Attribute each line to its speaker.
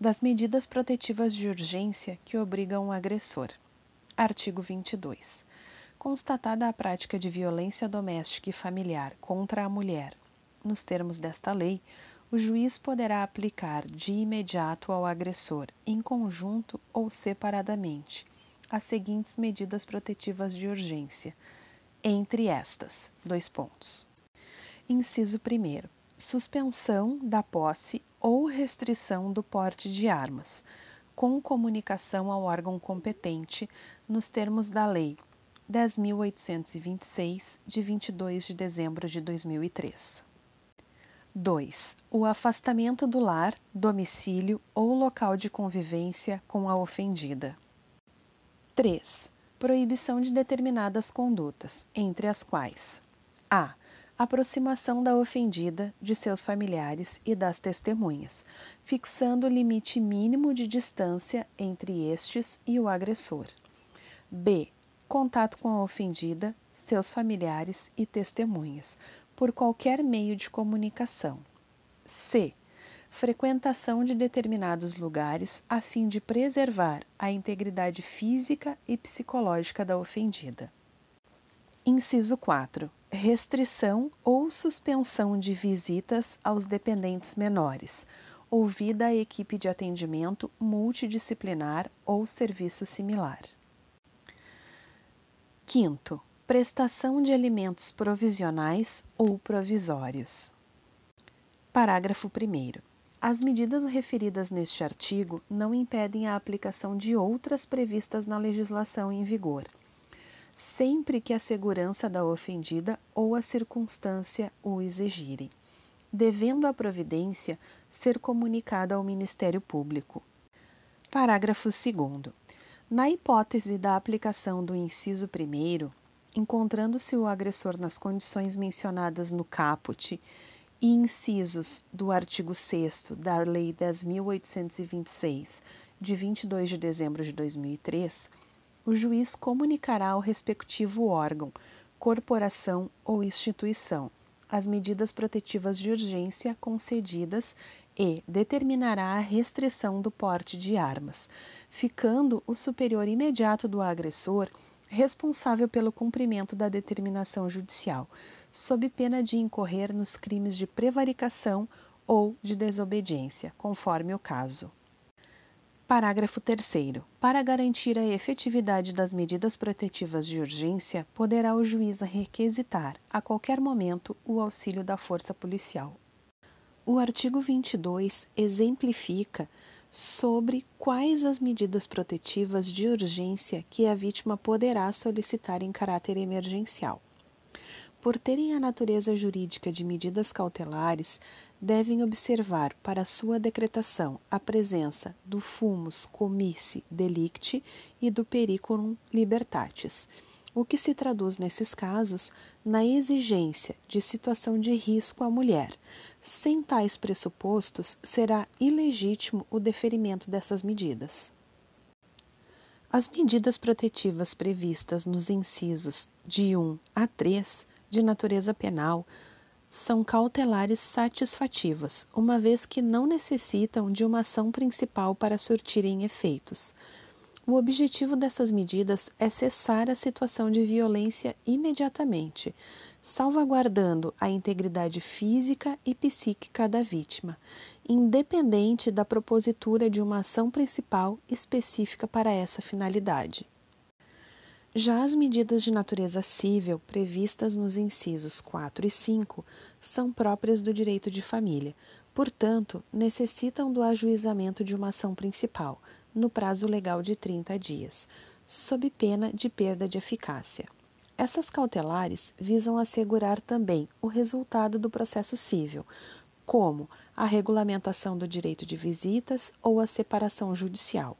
Speaker 1: das medidas protetivas de urgência que obrigam o agressor. Artigo 22. Constatada a prática de violência doméstica e familiar contra a mulher, nos termos desta lei, o juiz poderá aplicar de imediato ao agressor, em conjunto ou separadamente, as seguintes medidas protetivas de urgência. Entre estas, dois pontos. Inciso 1. Suspensão da posse ou restrição do porte de armas, com comunicação ao órgão competente, nos termos da Lei 10.826, de 22 de dezembro de 2003. 2. O afastamento do lar, domicílio ou local de convivência com a ofendida. 3. Proibição de determinadas condutas, entre as quais: a aproximação da ofendida, de seus familiares e das testemunhas, fixando o limite mínimo de distância entre estes e o agressor. B. Contato com a ofendida, seus familiares e testemunhas, por qualquer meio de comunicação. C. Frequentação de determinados lugares a fim de preservar a integridade física e psicológica da ofendida. Inciso 4 restrição ou suspensão de visitas aos dependentes menores, ouvida a equipe de atendimento multidisciplinar ou serviço similar. Quinto, prestação de alimentos provisionais ou provisórios. Parágrafo 1. As medidas referidas neste artigo não impedem a aplicação de outras previstas na legislação em vigor sempre que a segurança da ofendida ou a circunstância o exigirem, devendo a providência ser comunicada ao Ministério Público. Parágrafo 2. Na hipótese da aplicação do inciso 1, encontrando-se o agressor nas condições mencionadas no caput e incisos do artigo 6 da Lei 10.826, de 22 de dezembro de 2003, o juiz comunicará ao respectivo órgão, corporação ou instituição as medidas protetivas de urgência concedidas e determinará a restrição do porte de armas, ficando o superior imediato do agressor responsável pelo cumprimento da determinação judicial, sob pena de incorrer nos crimes de prevaricação ou de desobediência, conforme o caso. Parágrafo 3. Para garantir a efetividade das medidas protetivas de urgência, poderá o juiz requisitar, a qualquer momento, o auxílio da força policial. O artigo 22 exemplifica sobre quais as medidas protetivas de urgência que a vítima poderá solicitar em caráter emergencial. Por terem a natureza jurídica de medidas cautelares, devem observar para sua decretação a presença do fumus comice delicti e do periculum libertatis, o que se traduz nesses casos na exigência de situação de risco à mulher. Sem tais pressupostos, será ilegítimo o deferimento dessas medidas. As medidas protetivas previstas nos incisos de 1 a 3, de natureza penal, são cautelares satisfativas, uma vez que não necessitam de uma ação principal para surtirem efeitos. O objetivo dessas medidas é cessar a situação de violência imediatamente, salvaguardando a integridade física e psíquica da vítima, independente da propositura de uma ação principal específica para essa finalidade. Já as medidas de natureza civil previstas nos incisos 4 e 5 são próprias do direito de família, portanto, necessitam do ajuizamento de uma ação principal, no prazo legal de 30 dias, sob pena de perda de eficácia. Essas cautelares visam assegurar também o resultado do processo civil, como a regulamentação do direito de visitas ou a separação judicial.